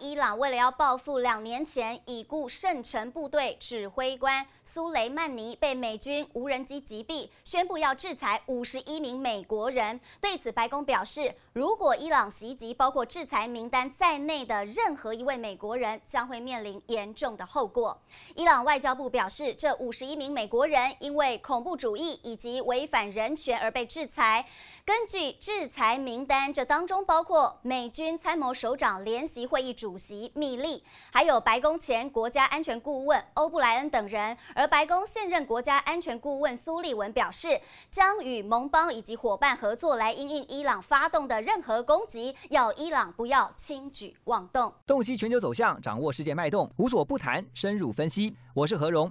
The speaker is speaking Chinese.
伊朗为了要报复两年前已故圣城部队指挥官苏雷曼尼被美军无人机击毙，宣布要制裁五十一名美国人。对此，白宫表示，如果伊朗袭击包括制裁名单在内的任何一位美国人，将会面临严重的后果。伊朗外交部表示，这五十一名美国人因为恐怖主义以及违反人权而被制裁。根据制裁名单，这当中包括美军参谋首长联席会议主主席密利，还有白宫前国家安全顾问欧布莱恩等人。而白宫现任国家安全顾问苏利文表示，将与盟邦以及伙伴合作来应应伊朗发动的任何攻击，要伊朗不要轻举妄动。洞悉全球走向，掌握世界脉动，无所不谈，深入分析。我是何荣。